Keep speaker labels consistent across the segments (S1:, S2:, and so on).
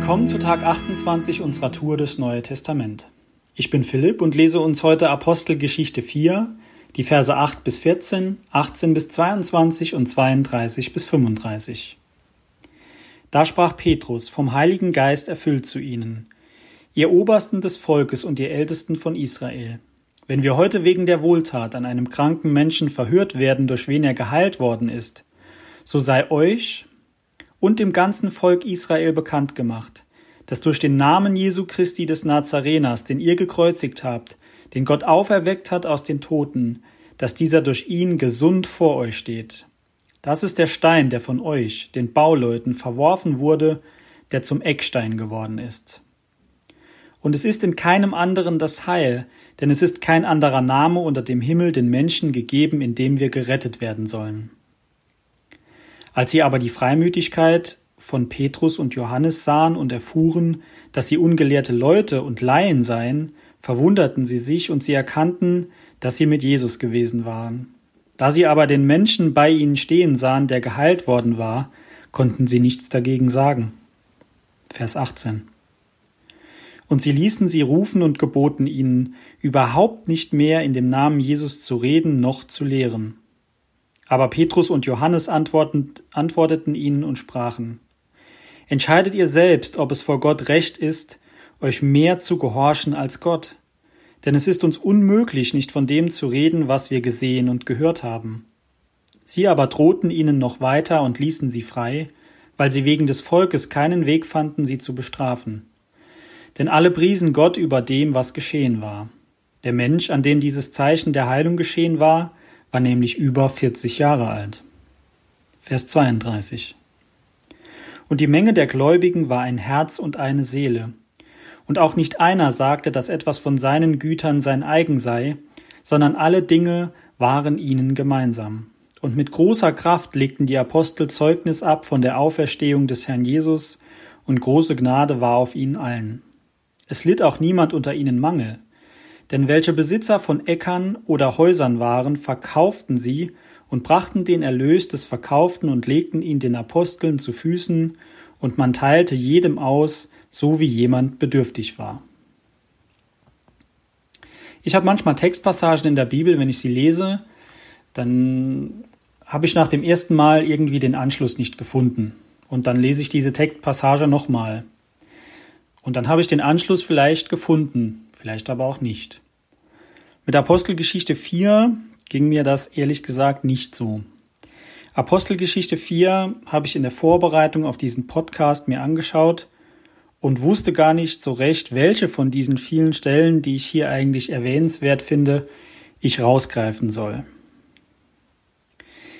S1: Willkommen zu Tag 28 unserer Tour des Neue Testament. Ich bin Philipp und lese uns heute Apostelgeschichte 4, die Verse 8 bis 14, 18 bis 22 und 32 bis 35. Da sprach Petrus, vom Heiligen Geist erfüllt zu ihnen, ihr Obersten des Volkes und ihr Ältesten von Israel. Wenn wir heute wegen der Wohltat an einem kranken Menschen verhört werden, durch wen er geheilt worden ist, so sei euch und dem ganzen Volk Israel bekannt gemacht, dass durch den Namen Jesu Christi des Nazareners, den ihr gekreuzigt habt, den Gott auferweckt hat aus den Toten, dass dieser durch ihn gesund vor euch steht. Das ist der Stein, der von euch, den Bauleuten, verworfen wurde, der zum Eckstein geworden ist. Und es ist in keinem anderen das Heil, denn es ist kein anderer Name unter dem Himmel den Menschen gegeben, in dem wir gerettet werden sollen. Als sie aber die Freimütigkeit von Petrus und Johannes sahen und erfuhren, dass sie ungelehrte Leute und Laien seien, verwunderten sie sich und sie erkannten, dass sie mit Jesus gewesen waren. Da sie aber den Menschen bei ihnen stehen sahen, der geheilt worden war, konnten sie nichts dagegen sagen. Vers 18. Und sie ließen sie rufen und geboten ihnen, überhaupt nicht mehr in dem Namen Jesus zu reden noch zu lehren. Aber Petrus und Johannes antworteten ihnen und sprachen, Entscheidet ihr selbst, ob es vor Gott recht ist, euch mehr zu gehorchen als Gott. Denn es ist uns unmöglich, nicht von dem zu reden, was wir gesehen und gehört haben. Sie aber drohten ihnen noch weiter und ließen sie frei, weil sie wegen des Volkes keinen Weg fanden, sie zu bestrafen. Denn alle priesen Gott über dem, was geschehen war. Der Mensch, an dem dieses Zeichen der Heilung geschehen war, war nämlich über 40 Jahre alt. Vers 32. Und die Menge der Gläubigen war ein Herz und eine Seele. Und auch nicht einer sagte, dass etwas von seinen Gütern sein eigen sei, sondern alle Dinge waren ihnen gemeinsam. Und mit großer Kraft legten die Apostel Zeugnis ab von der Auferstehung des Herrn Jesus, und große Gnade war auf ihnen allen. Es litt auch niemand unter ihnen Mangel, denn welche Besitzer von Äckern oder Häusern waren, verkauften sie und brachten den Erlös des Verkauften und legten ihn den Aposteln zu Füßen, und man teilte jedem aus, so wie jemand bedürftig war. Ich habe manchmal Textpassagen in der Bibel, wenn ich sie lese, dann habe ich nach dem ersten Mal irgendwie den Anschluss nicht gefunden. Und dann lese ich diese Textpassage nochmal. Und dann habe ich den Anschluss vielleicht gefunden vielleicht aber auch nicht. Mit Apostelgeschichte 4 ging mir das ehrlich gesagt nicht so. Apostelgeschichte 4 habe ich in der Vorbereitung auf diesen Podcast mir angeschaut und wusste gar nicht so recht, welche von diesen vielen Stellen, die ich hier eigentlich erwähnenswert finde, ich rausgreifen soll.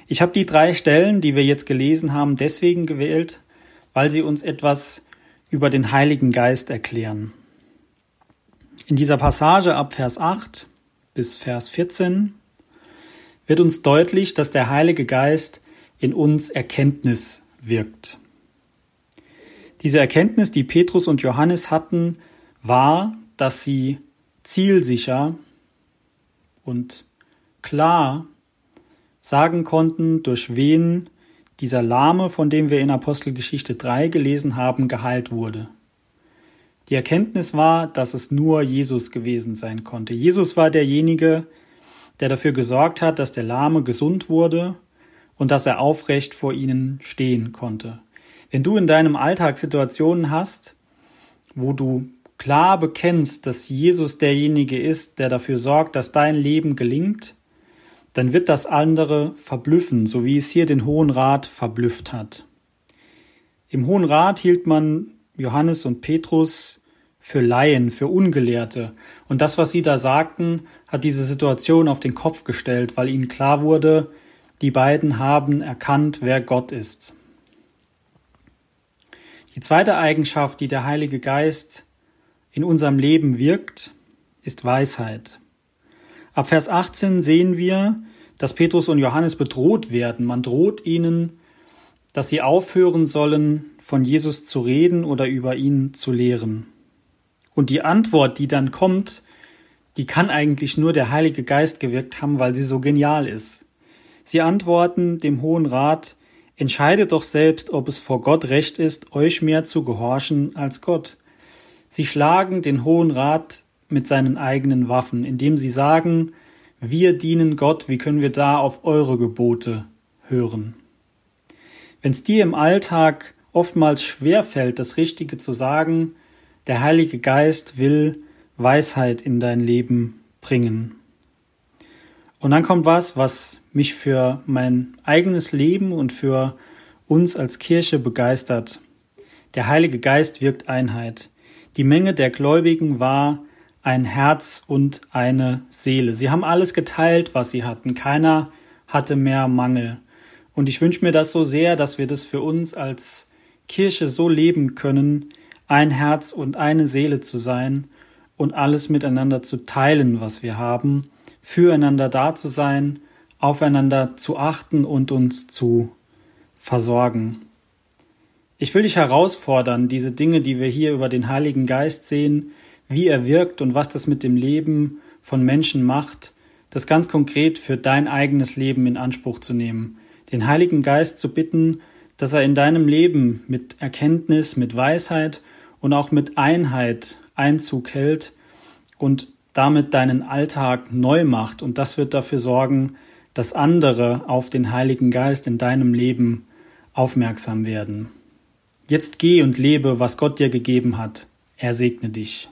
S1: Ich habe die drei Stellen, die wir jetzt gelesen haben, deswegen gewählt, weil sie uns etwas über den Heiligen Geist erklären. In dieser Passage ab Vers 8 bis Vers 14 wird uns deutlich, dass der Heilige Geist in uns Erkenntnis wirkt. Diese Erkenntnis, die Petrus und Johannes hatten, war, dass sie zielsicher und klar sagen konnten, durch wen dieser Lahme, von dem wir in Apostelgeschichte 3 gelesen haben, geheilt wurde. Die Erkenntnis war, dass es nur Jesus gewesen sein konnte. Jesus war derjenige, der dafür gesorgt hat, dass der Lahme gesund wurde und dass er aufrecht vor ihnen stehen konnte. Wenn du in deinem Alltag Situationen hast, wo du klar bekennst, dass Jesus derjenige ist, der dafür sorgt, dass dein Leben gelingt, dann wird das andere verblüffen, so wie es hier den Hohen Rat verblüfft hat. Im Hohen Rat hielt man Johannes und Petrus für Laien, für Ungelehrte. Und das, was sie da sagten, hat diese Situation auf den Kopf gestellt, weil ihnen klar wurde, die beiden haben erkannt, wer Gott ist. Die zweite Eigenschaft, die der Heilige Geist in unserem Leben wirkt, ist Weisheit. Ab Vers 18 sehen wir, dass Petrus und Johannes bedroht werden. Man droht ihnen, dass sie aufhören sollen, von Jesus zu reden oder über ihn zu lehren. Und die Antwort, die dann kommt, die kann eigentlich nur der Heilige Geist gewirkt haben, weil sie so genial ist. Sie antworten dem Hohen Rat, Entscheidet doch selbst, ob es vor Gott recht ist, euch mehr zu gehorchen als Gott. Sie schlagen den Hohen Rat mit seinen eigenen Waffen, indem sie sagen, wir dienen Gott, wie können wir da auf eure Gebote hören? Wenn es dir im Alltag oftmals schwer fällt, das Richtige zu sagen, der Heilige Geist will Weisheit in dein Leben bringen. Und dann kommt was, was mich für mein eigenes Leben und für uns als Kirche begeistert. Der Heilige Geist wirkt Einheit. Die Menge der Gläubigen war ein Herz und eine Seele. Sie haben alles geteilt, was sie hatten. Keiner hatte mehr Mangel. Und ich wünsche mir das so sehr, dass wir das für uns als Kirche so leben können, ein Herz und eine Seele zu sein und alles miteinander zu teilen, was wir haben, füreinander da zu sein, aufeinander zu achten und uns zu versorgen. Ich will dich herausfordern, diese Dinge, die wir hier über den Heiligen Geist sehen, wie er wirkt und was das mit dem Leben von Menschen macht, das ganz konkret für dein eigenes Leben in Anspruch zu nehmen, den Heiligen Geist zu bitten, dass er in deinem Leben mit Erkenntnis, mit Weisheit und auch mit Einheit Einzug hält und damit deinen Alltag neu macht. Und das wird dafür sorgen, dass andere auf den Heiligen Geist in deinem Leben aufmerksam werden. Jetzt geh und lebe, was Gott dir gegeben hat. Er segne dich.